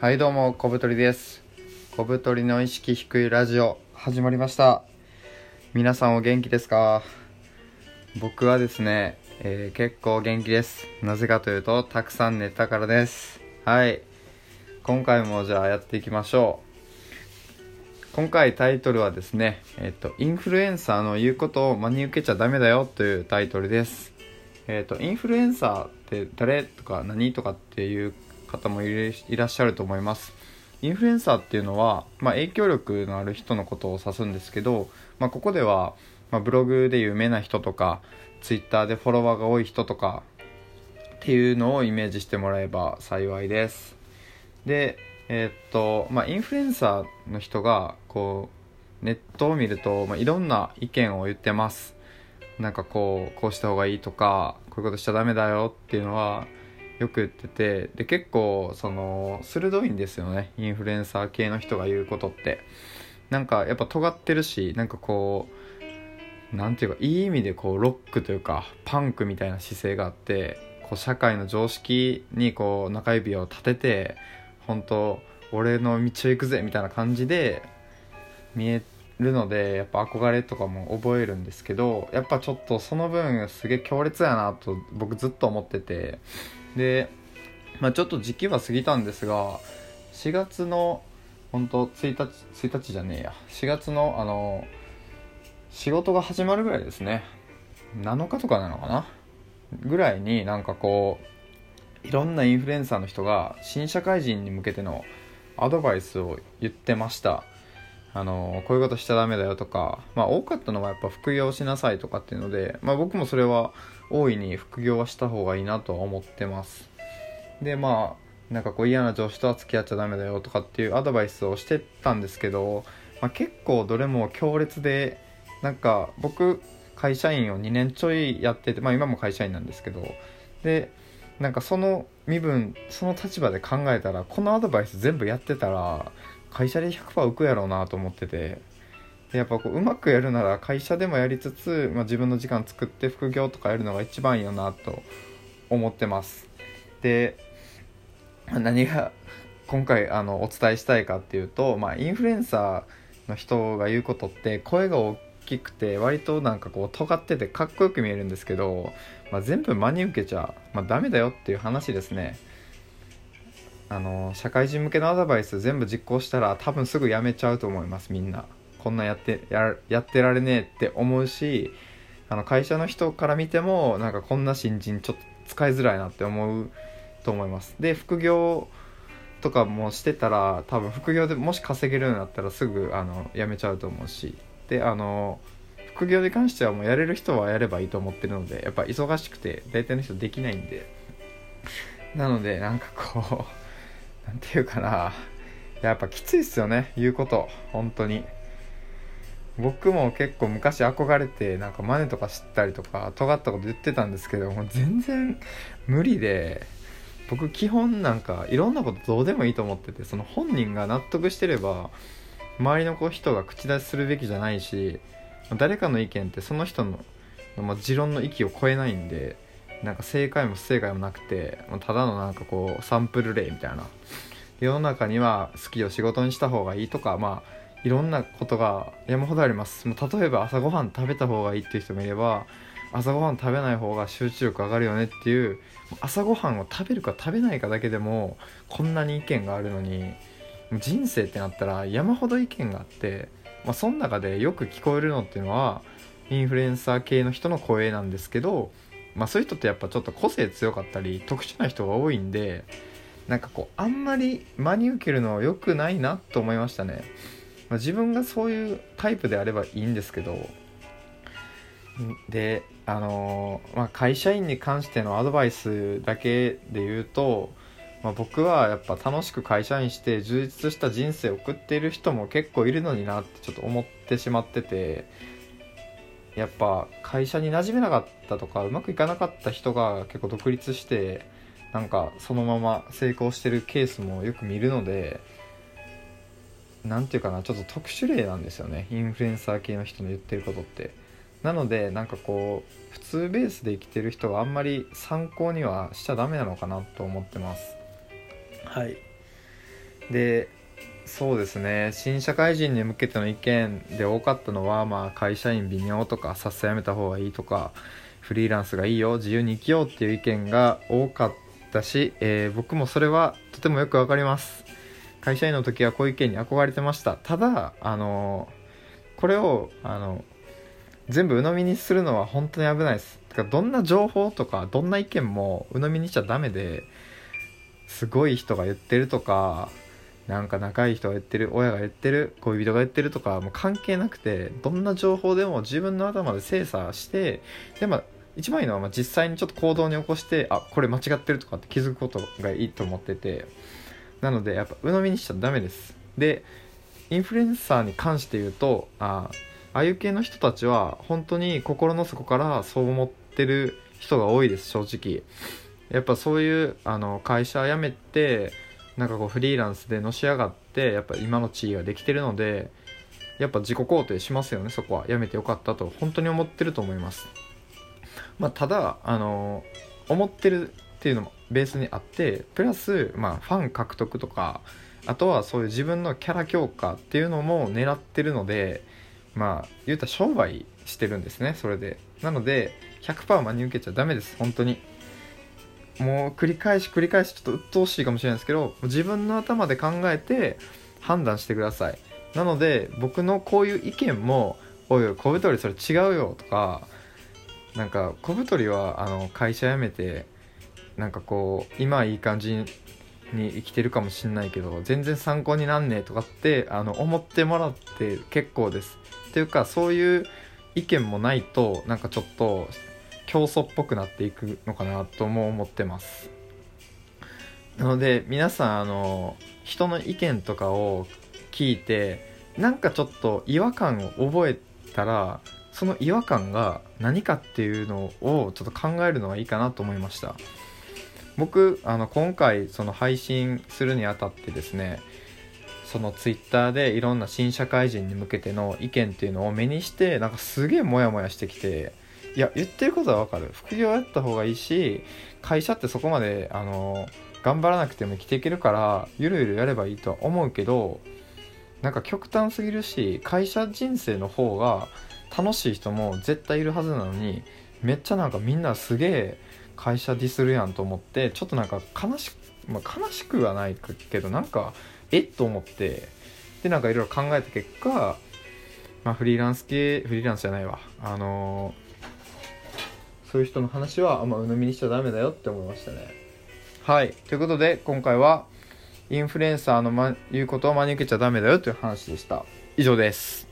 はいどうも小太りです。小太りの意識低いラジオ始まりました。皆さんお元気ですか？僕はですね、えー、結構元気です。なぜかというとたくさん寝たからです。はい。今回もじゃあやっていきましょう。今回タイトルはですねえっ、とインフルエンサーの言うことを真に受けちゃダメだよというタイトルです。えっ、とインフルエンサーって誰とか何とかっていう方もいらっしゃると思います。インフルエンサーっていうのは、まあ、影響力のある人のことを指すんですけど、まあ、ここでは、まあ、ブログで有名な人とかツイッターでフォロワーが多い人とかっていうのをイメージしてもらえば幸いです。でえー、っとまあインフルエンサーの人がこうネットを見ると、まあ、いろんな意見を言ってます。なんかこうこうした方がいいとかこういうことしちゃダメだよっていうのはよく言っててで結構その鋭いんですよね。インフルエンサー系の人が言うことって。なんかやっぱ尖ってるしなんかこう何て言うかいい意味でこうロックというかパンクみたいな姿勢があってこう社会の常識にこう中指を立てて本当俺の道を行くぜみたいな感じで見えるのでやっぱ憧れとかも覚えるんですけどやっぱちょっとその分すげえ強烈やなと僕ずっと思っててで、まあ、ちょっと時期は過ぎたんですが4月の本当1日1日じゃねえや。4月のあの仕事が始まるぐらいですね。7日とかなのかな？ぐらいになんかこういろんなインフルエンサーの人が新社会人に向けてのアドバイスを言ってました。あのこういうことしちゃダメだよとかまあ多かったのはやっぱ副業しなさいとかっていうのでまあ僕もそれは大いに副業はした方がいいなとは思ってます。でまあなんかこう嫌な上司とは付き合っちゃダメだよとかっていうアドバイスをしてたんですけど、まあ、結構どれも強烈でなんか僕会社員を2年ちょいやっててまあ今も会社員なんですけどでなんかその身分その立場で考えたらこのアドバイス全部やってたら会社で100%浮くやろうなと思ってて。やっぱこううまくやるなら会社でもやりつつ、まあ、自分の時間作って副業とかやるのが一番いいよなと思ってます。で何が今回あのお伝えしたいかっていうと、まあ、インフルエンサーの人が言うことって声が大きくて割となんかこう尖っててかっこよく見えるんですけど、まあ、全部真に受けちゃ、まあ、ダメだよっていう話ですね。あの社会人向けのアドバイス全部実行したら多分すぐやめちゃうと思いますみんな。こんなやってややってられねえって思うしあの会社の人から見てもなんかこんな新人ちょっと使いづらいなって思うと思います。で副業とかもしてたら多分副業でもし稼げるようになったらすぐあの辞めちゃうと思うし。であの副業に関してはもうやれる人はやればいいと思ってるのでやっぱ忙しくて大体の人できないんで。なのでなんかこう何て言うかな。やっぱきついっすよね言うこと。本当に。僕も結構昔憧れてなんかマネとか知ったりとか尖ったこと言ってたんですけどもう全然無理で僕基本なんかいろんなことどうでもいいと思っててその本人が納得してれば周りの人が口出しするべきじゃないし誰かの意見ってその人の、まあ、持論の域を超えないんでなんか正解も不正解もなくてただのなんかこうサンプル例みたいな。世の中には好きを仕事にした方がいいとかまあいろんなことが山ほどありますもう例えば朝ごはん食べた方がいいっていう人もいれば朝ごはん食べない方が集中力上がるよねっていう朝ごはんを食べるか食べないかだけでもこんなに意見があるのに人生ってなったら山ほど意見があって、まあ、その中でよく聞こえるのっていうのはインフルエンサー系の人の声なんですけど、まあ、そういう人ってやっぱちょっと個性強かったり特殊な人が多いんでなんかこうあんまり真に受けるのは良くないなと思いましたね。まあ、自分がそういうタイプであればいいんですけどであのー、まあ、会社員に関してのアドバイスだけで言うと、まあ、僕はやっぱ楽しく会社員して充実した人生を送っている人も結構いるのになってちょっと思ってしまっててやっぱ会社に馴染めなかったとかうまくいかなかった人が結構独立してなんかそのまま成功してるケースもよく見るので何て言うかなちょっと特殊例なんですよね。インフルエンサー系の人の言ってることって。なのでなんかこう普通ベースで生きてる人はあんまり参考にはしちゃダメなのかなと思ってます。はい。でそうですね。新社会人に向けての意見で多かったのは、まあ、会社員微妙とかさっさ辞めた方がいいとかフリーランスがいいよ自由に生きようっていう意見が多かったし、えー、僕もそれはとてもよくわかります会社員の時はこういう意見に憧れてました。ただあのこれをあの全部鵜呑みにするのは本当に危ないです。かどんな情報とかどんな意見も鵜呑みにしちゃダメですごい人が言ってるとかなんか仲いい人が言ってる親が言ってる恋人が言ってるとかもう関係なくてどんな情報でも自分の頭で精査してでまあ一番いいのはまあ実際にちょっと行動に起こしてあこれ間違ってるとかって気づくことがいいと思ってて。なのでやっぱ鵜呑みにしちゃダメです。でインフルエンサーに関して言うとあああいう系の人たちは本当に心の底からそう思ってる人が多いです正直。やっぱそういうあの会社辞めてなんかこうフリーランスでのし上がってやっぱ今の地位ができてるのでやっぱ自己肯定しますよねそこは。辞めてよかったと本当に思ってると思います。まあただあの思ってるっていうのもベースにあってプラスまあファン獲得とかあとはそういう自分のキャラ強化っていうのも狙ってるのでまあ言うたら商売してるんですねそれで。なので100%真に受けちゃダメです本当に。もう繰り返し繰り返しちょっと鬱陶しいかもしれないですけど自分の頭で考えて判断してください。なので僕のこういう意見も「おいおい小太りそれ違うよ」とかなんか小太りはあの会社辞めてなんかこう今いい感じに生きてるかもしんないけど全然参考になんねえとかってあの思ってもらって結構です。っていうかそういう意見もないとなんかちょっと競争っぽくなっていくのかなとも思ってます。なので皆さんあの人の意見とかを聞いてなんかちょっと違和感を覚えたらその違和感が何かっていうのをちょっと考えるのがいいかなと思いました。僕あの今回その配信するにあたってですねそのツイッターでいろんな新社会人に向けての意見っていうのを目にしてなんかすげえモヤモヤしてきていや言ってることはわかる。副業やった方がいいし会社ってそこまであの頑張らなくても生きていけるからゆるゆるやればいいとは思うけどなんか極端すぎるし会社人生の方が楽しい人も絶対いるはずなのにめっちゃなんかみんなすげえ会社ディスるやんと思ってちょっとなんか悲し,、まあ、悲しくはないけどなんかえっと思ってでなんかいろいろ考えた結果、まあ、フリーランス系フリーランスじゃないわ。あのーそういう人の話はあんま鵜呑みにしちゃダメだよって思いましたね。はい。ということで今回はインフルエンサーの、ま、言うことを真に受けちゃダメだよという話でした。以上です。